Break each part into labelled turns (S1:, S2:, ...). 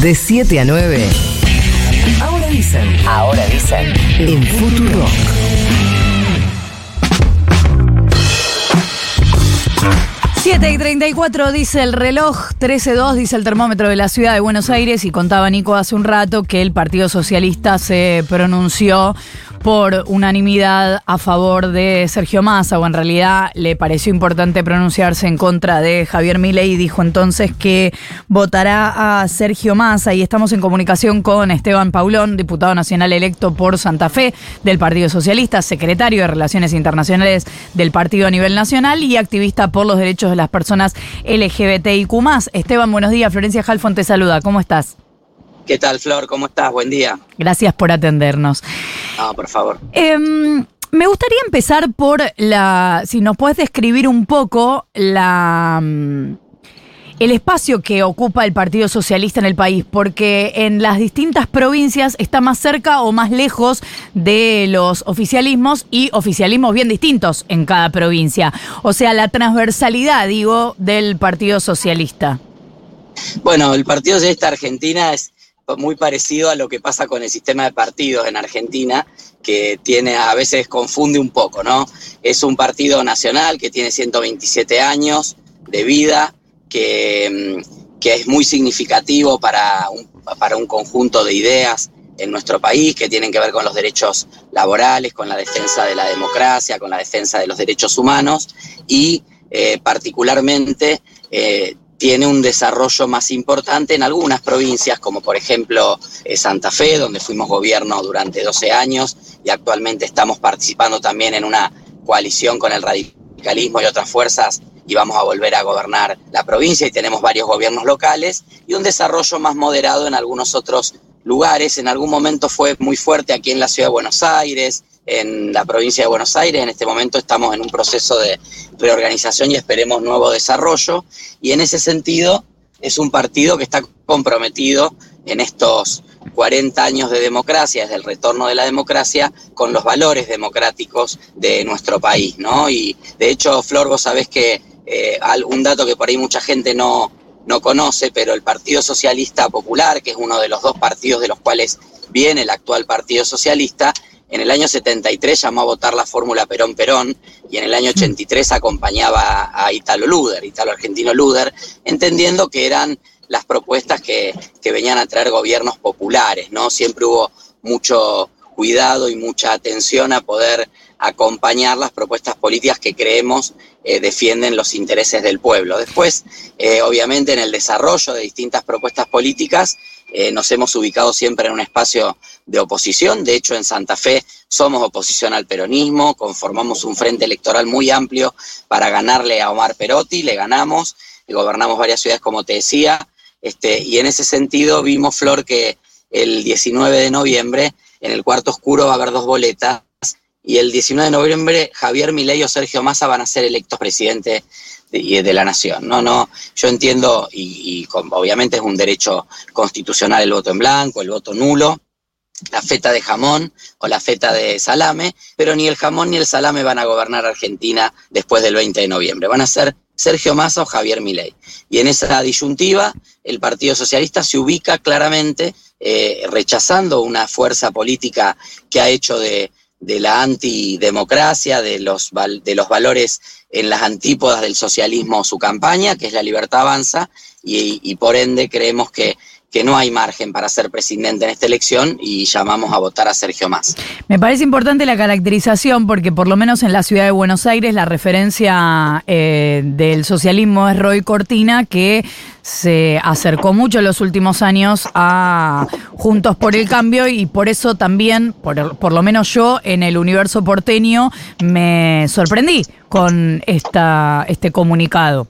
S1: De 7 a 9. Ahora dicen. Ahora dicen. En Futuro.
S2: Siete y 34 dice el reloj, 13.2 dice el termómetro de la ciudad de Buenos Aires y contaba Nico hace un rato que el Partido Socialista se pronunció por unanimidad a favor de Sergio Massa, o en realidad le pareció importante pronunciarse en contra de Javier Milei dijo entonces que votará a Sergio Massa. Y estamos en comunicación con Esteban Paulón, diputado nacional electo por Santa Fe del Partido Socialista, secretario de Relaciones Internacionales del partido a nivel nacional y activista por los derechos de las personas LGBTIQ. Esteban, buenos días. Florencia Jalfón te saluda. ¿Cómo estás?
S3: ¿Qué tal, Flor? ¿Cómo estás? Buen día.
S2: Gracias por atendernos.
S3: No, por favor.
S2: Em, me gustaría empezar por la. Si nos puedes describir un poco la. Mm, el espacio que ocupa el Partido Socialista en el país, porque en las distintas provincias está más cerca o más lejos de los oficialismos y oficialismos bien distintos en cada provincia. O sea, la transversalidad, digo, del Partido Socialista.
S3: Bueno, el Partido Socialista Argentina es muy parecido a lo que pasa con el sistema de partidos en Argentina, que tiene a veces confunde un poco, ¿no? Es un partido nacional que tiene 127 años de vida, que, mm, que es muy significativo para un, para un conjunto de ideas en nuestro país que tienen que ver con los derechos laborales, con la defensa de la democracia, con la defensa de los derechos humanos y eh, particularmente eh, tiene un desarrollo más importante en algunas provincias, como por ejemplo eh, Santa Fe, donde fuimos gobierno durante 12 años y actualmente estamos participando también en una coalición con el radicalismo y otras fuerzas y vamos a volver a gobernar la provincia y tenemos varios gobiernos locales y un desarrollo más moderado en algunos otros lugares. En algún momento fue muy fuerte aquí en la ciudad de Buenos Aires, en la provincia de Buenos Aires. En este momento estamos en un proceso de reorganización y esperemos nuevo desarrollo. Y en ese sentido es un partido que está comprometido en estos 40 años de democracia, desde el retorno de la democracia, con los valores democráticos de nuestro país, ¿no? Y de hecho, Flor, vos sabés que eh, un dato que por ahí mucha gente no, no conoce, pero el Partido Socialista Popular, que es uno de los dos partidos de los cuales viene el actual Partido Socialista, en el año 73 llamó a votar la fórmula Perón-Perón y en el año 83 acompañaba a Italo Luder, Italo Argentino Luder, entendiendo que eran las propuestas que, que venían a traer gobiernos populares, ¿no? Siempre hubo mucho cuidado y mucha atención a poder acompañar las propuestas políticas que creemos eh, defienden los intereses del pueblo. Después, eh, obviamente, en el desarrollo de distintas propuestas políticas, eh, nos hemos ubicado siempre en un espacio de oposición. De hecho, en Santa Fe somos oposición al peronismo, conformamos un frente electoral muy amplio para ganarle a Omar Perotti, le ganamos, gobernamos varias ciudades, como te decía, este, y en ese sentido vimos, Flor, que el 19 de noviembre, en el cuarto oscuro, va a haber dos boletas y el 19 de noviembre Javier Milei o Sergio Massa van a ser electos presidente de, de la nación. No, no, yo entiendo y, obviamente es un derecho constitucional el voto en blanco, el voto nulo, la feta de jamón o la feta de salame, pero ni el jamón ni el salame van a gobernar Argentina después del 20 de noviembre. Van a ser Sergio Massa o Javier Milei. Y en esa disyuntiva, el Partido Socialista se ubica claramente eh, rechazando una fuerza política que ha hecho de de la antidemocracia, de los, de los valores en las antípodas del socialismo su campaña, que es la libertad avanza, y, y por ende creemos que que no hay margen para ser presidente en esta elección y llamamos a votar a Sergio Más.
S2: Me parece importante la caracterización porque por lo menos en la ciudad de Buenos Aires la referencia eh, del socialismo es Roy Cortina que se acercó mucho en los últimos años a Juntos por el Cambio y por eso también, por, por lo menos yo en el universo porteño, me sorprendí con esta, este comunicado.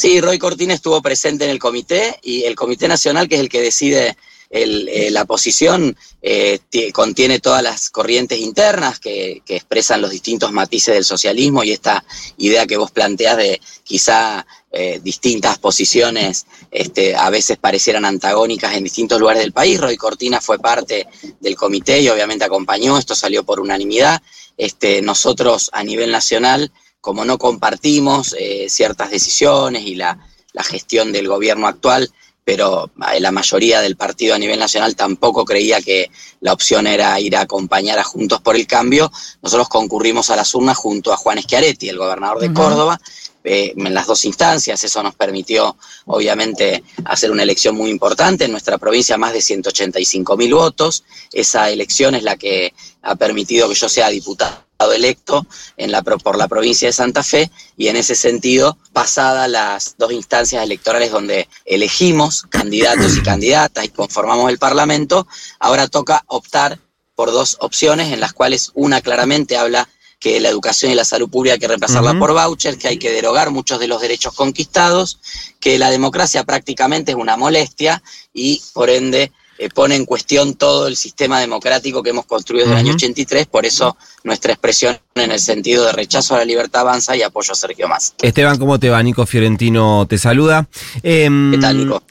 S3: Sí, Roy Cortina estuvo presente en el comité y el Comité Nacional, que es el que decide eh, la posición, eh, contiene todas las corrientes internas que, expresan los distintos matices del socialismo y esta idea que vos planteás de quizá eh, distintas posiciones este, a veces parecieran antagónicas en distintos lugares del país. Roy Cortina fue parte del comité y obviamente acompañó, esto salió por unanimidad. Este, nosotros a nivel nacional como no compartimos eh, ciertas decisiones y la, gestión del gobierno actual, pero la mayoría del partido a nivel nacional tampoco creía que la opción era ir a acompañar a Juntos por el Cambio. Nosotros concurrimos a las urnas junto a Juan Schiaretti, el gobernador de Córdoba, eh, en las dos instancias. Eso nos permitió, obviamente, hacer una elección muy importante. En nuestra provincia, más de 185 mil votos. Esa elección es la que ha permitido que yo sea diputado electo en la, por la provincia de Santa Fe y en ese sentido, pasadas las dos instancias electorales donde elegimos candidatos y candidatas y conformamos el Parlamento, ahora toca optar por dos opciones en las cuales una claramente habla que la educación y la salud pública hay que reemplazarla por vouchers, que hay que derogar muchos de los derechos conquistados, que la democracia prácticamente es una molestia y por ende eh, pone en cuestión todo el sistema democrático que hemos construido desde el año 83, por eso nuestra expresión en el sentido de rechazo a la libertad avanza y apoyo a Sergio Más.
S4: Esteban, ¿cómo te va? Nico Fiorentino te saluda.
S3: Em, ¿Qué tal, Nico?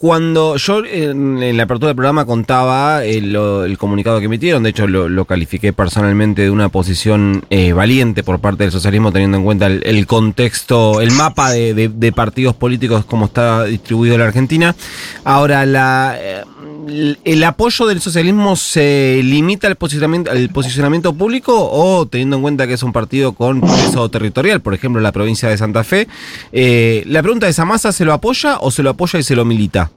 S4: Cuando yo en, la apertura del programa contaba el, comunicado que emitieron, de hecho lo, califiqué personalmente de una posición eh, valiente por parte del socialismo, teniendo en cuenta el, contexto, el mapa de, partidos políticos como está distribuido en la Argentina. Ahora, la, eh, ¿el apoyo del socialismo se limita al posicionamiento, al posicionamiento público o teniendo en cuenta que es un partido con peso territorial, por ejemplo, la provincia de Santa Fe? Eh, la pregunta es, ¿a Massa se lo apoya o se lo apoya y se lo milita?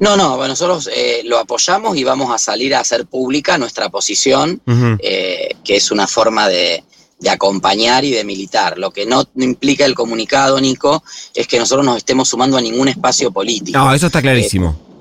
S3: No, no, nosotros eh, lo apoyamos y vamos a salir a hacer pública nuestra posición, eh, que es una forma de, acompañar y de militar. Lo que no, implica el comunicado, Nico, es que nosotros nos estemos sumando a ningún espacio político.
S4: No, eso está clarísimo.
S3: Eh,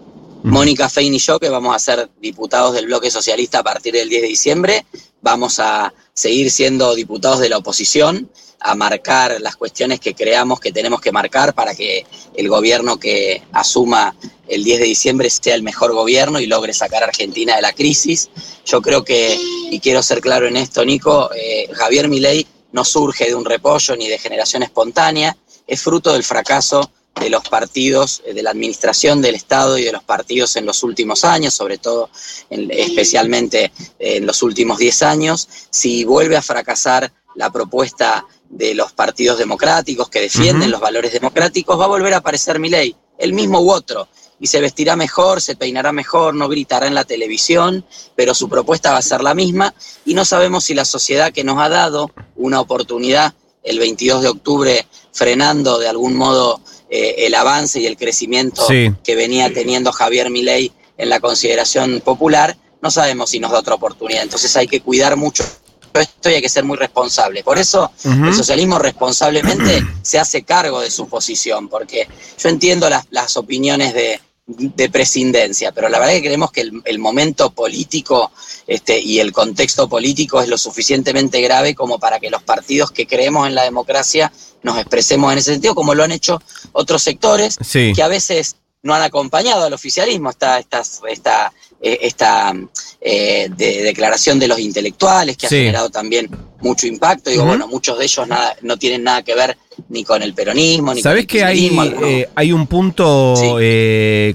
S3: Mónica Fein y yo, que vamos a ser diputados del bloque socialista a partir del 10 de diciembre, vamos a seguir siendo diputados de la oposición a marcar las cuestiones que creamos que tenemos que marcar para que el gobierno que asuma el 10 de diciembre sea el mejor gobierno y logre sacar a Argentina de la crisis. Yo creo que, y quiero ser claro en esto, Nico, eh, Javier Milei no surge de un repollo ni de generación espontánea, es fruto del fracaso de los partidos, eh, de la administración del Estado y de los partidos en los últimos años, sobre todo especialmente en los últimos 10 años. Si vuelve a fracasar la propuesta de los partidos democráticos que defienden los valores democráticos, va a volver a aparecer mi ley, el mismo u otro, y se vestirá mejor, se peinará mejor, no gritará en la televisión, pero su propuesta va a ser la misma, y no sabemos si la sociedad que nos ha dado una oportunidad el 22 de octubre frenando de algún modo eh, el avance y el crecimiento que venía teniendo Javier Milei en la consideración popular, no sabemos si nos da otra oportunidad. Entonces hay que cuidar mucho esto y hay que ser muy responsable. Por eso el socialismo responsablemente se hace cargo de su posición, porque yo entiendo las, opiniones de, de presidencia, pero la verdad es que creemos que el, momento político este, y el contexto político es lo suficientemente grave como para que los partidos que creemos en la democracia nos expresemos en ese sentido, como lo han hecho otros sectores que a veces no han acompañado al oficialismo. Está, esta, esta, eh, esta eh, de declaración de los intelectuales que ha generado también mucho impacto. Digo, bueno, muchos de ellos nada, no tienen nada que ver ni con el peronismo, ni
S4: ¿Sabés con el que hay, eh, hay un punto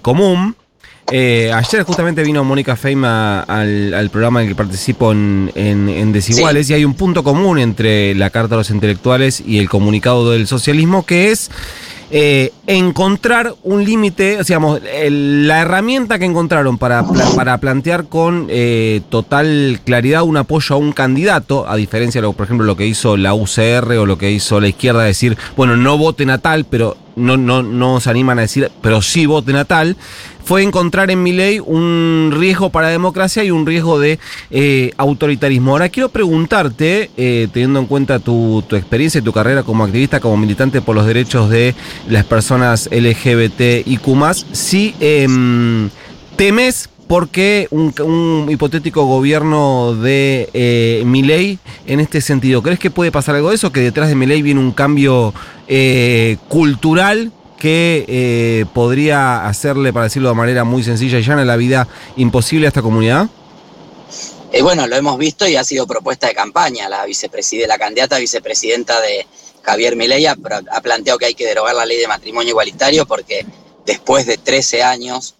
S4: común? ayer justamente vino Mónica Feima al, programa en el que participo en, en, Desiguales y hay un punto común entre la Carta de los Intelectuales y el comunicado del socialismo que es eh, encontrar un límite, digamos, la herramienta que encontraron para, para plantear con eh, total claridad un apoyo a un candidato, a diferencia de, por ejemplo, lo que hizo la UCR o lo que hizo la izquierda, decir, bueno, no voten a tal, pero no, no, no se animan a decir, pero sí voten a tal, fue encontrar en mi ley un riesgo para la democracia y un riesgo de eh, autoritarismo. Ahora quiero preguntarte, eh, teniendo en cuenta tu, experiencia y tu carrera como activista, como militante por los derechos de las personas LGBT y si em, temes porque un, un, hipotético gobierno de eh, Milei en este sentido? ¿Crees que puede pasar algo de eso? ¿Que detrás de Milei viene un cambio eh, cultural que eh, podría hacerle, para decirlo de manera muy sencilla y llana, la vida imposible a esta comunidad?
S3: Eh, bueno, lo hemos visto y ha sido propuesta de campaña. La, la candidata vicepresidenta de Javier Milei ha, planteado que hay que derogar la ley de matrimonio igualitario porque después de 13 años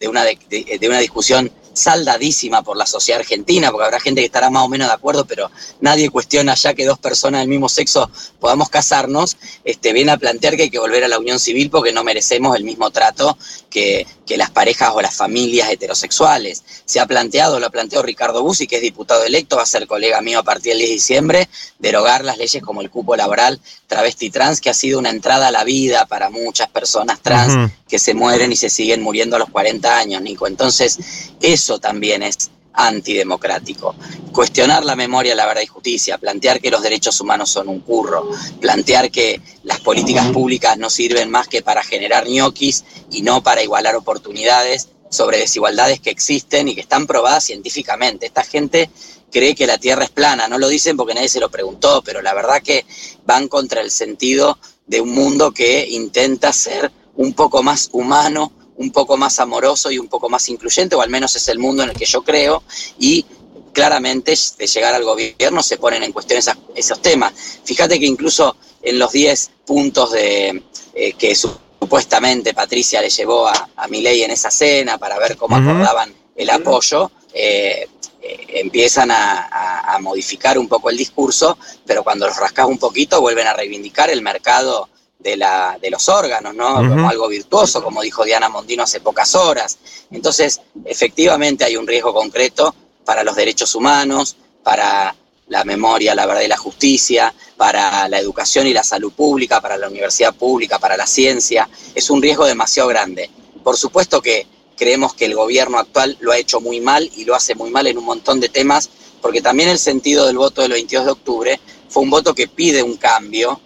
S3: de una, de, una discusión saldadísima por la sociedad argentina, porque habrá gente que estará más o menos de acuerdo, pero nadie cuestiona ya que dos personas del mismo sexo podamos casarnos, este, viene a plantear que hay que volver a la unión civil porque no merecemos el mismo trato que, que las parejas o las familias heterosexuales. Se ha planteado, lo ha planteado Ricardo Bussi, que es diputado electo, va a ser colega mío a partir del 10 de diciembre, derogar las leyes como el cupo laboral travesti trans, que ha sido una entrada a la vida para muchas personas trans que se mueren y se siguen muriendo a los 40 años, Nico. Entonces, eso también es antidemocrático. Cuestionar la memoria, la verdad y justicia, plantear que los derechos humanos son un curro, plantear que las políticas públicas no sirven más que para generar ñoquis y no para igualar oportunidades sobre desigualdades que existen y que están probadas científicamente. Esta gente cree que la Tierra es plana, no lo dicen porque nadie se lo preguntó, pero la verdad que van contra el sentido de un mundo que intenta ser un poco más humano, un poco más amoroso y un poco más incluyente, o al menos es el mundo en el que yo creo, y claramente de llegar al gobierno se ponen en cuestión esos temas. Fíjate que incluso en los 10 puntos de, eh, que supuestamente Patricia le llevó a, a Milei en esa cena para ver cómo acordaban el apoyo, eh, eh, empiezan a, a, modificar un poco el discurso, pero cuando los rascas un poquito vuelven a reivindicar el mercado de, la, de los órganos, ¿no? Como algo virtuoso, como dijo Diana Mondino hace pocas horas. Entonces, efectivamente hay un riesgo concreto para los derechos humanos, para la memoria, la verdad y la justicia, para la educación y la salud pública, para la universidad pública, para la ciencia. Es un riesgo demasiado grande. Por supuesto que creemos que el gobierno actual lo ha hecho muy mal y lo hace muy mal en un montón de temas, porque también el sentido del voto del 22 de octubre fue un voto que pide un cambio,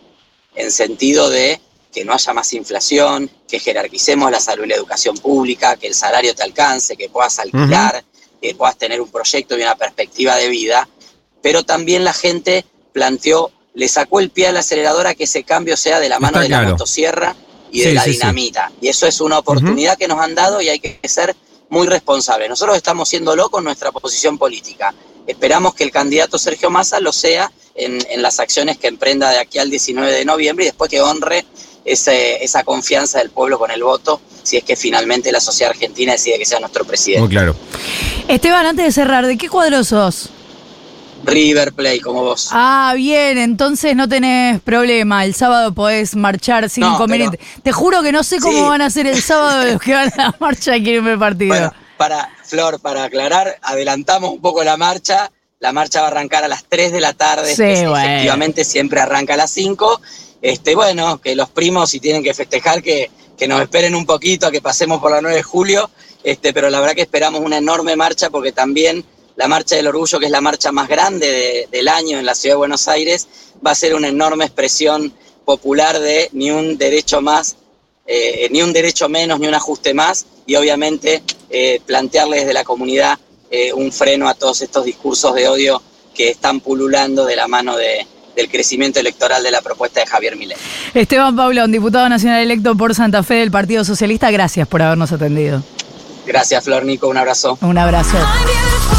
S3: en sentido de que no haya más inflación, que jerarquicemos la salud y la educación pública, que el salario te alcance, que puedas alquilar, que puedas tener un proyecto y una perspectiva de vida, pero también la gente planteó, le sacó el pie a la aceleradora que ese cambio sea de la mano de la motosierra y de la dinamita. Y eso es una oportunidad que nos han dado y hay que ser muy responsables. Nosotros estamos siendo locos en nuestra posición política. Esperamos que el candidato Sergio Massa lo sea en, las acciones que emprenda de aquí al 19 de noviembre y después que honre ese, esa confianza del pueblo con el voto, si es que finalmente la sociedad argentina decide que sea nuestro presidente.
S4: Muy claro.
S2: Esteban, antes de cerrar, ¿de qué cuadro sos?
S3: River Play, como vos.
S2: Ah, bien, entonces no tenés problema. El sábado podés marchar sin inconveniente. Te juro que no sé cómo van a ser el sábado los que van a la marcha y quieren ver el partido. Bueno,
S3: para, Flor, para aclarar, adelantamos un poco la marcha. La marcha va a arrancar a las 3 de la tarde, efectivamente siempre arranca a las 5. Este, bueno, que los primos si tienen que festejar que, que nos esperen un poquito a que pasemos por la 9 de julio, este, pero la verdad que esperamos una enorme marcha porque también la Marcha del Orgullo, que es la marcha más grande del año en la ciudad de Buenos Aires, va a ser una enorme expresión popular de ni un derecho más, eh, ni un derecho menos, ni un ajuste más, y obviamente eh, plantearle desde la comunidad eh, un freno a todos estos discursos de odio que están pululando de la mano de, del crecimiento electoral de la propuesta de Javier Milei.
S2: Esteban Paulón, diputado nacional electo por Santa Fe del Partido Socialista, gracias por habernos atendido.
S3: Gracias, Flor Nico, un abrazo.
S2: Un abrazo.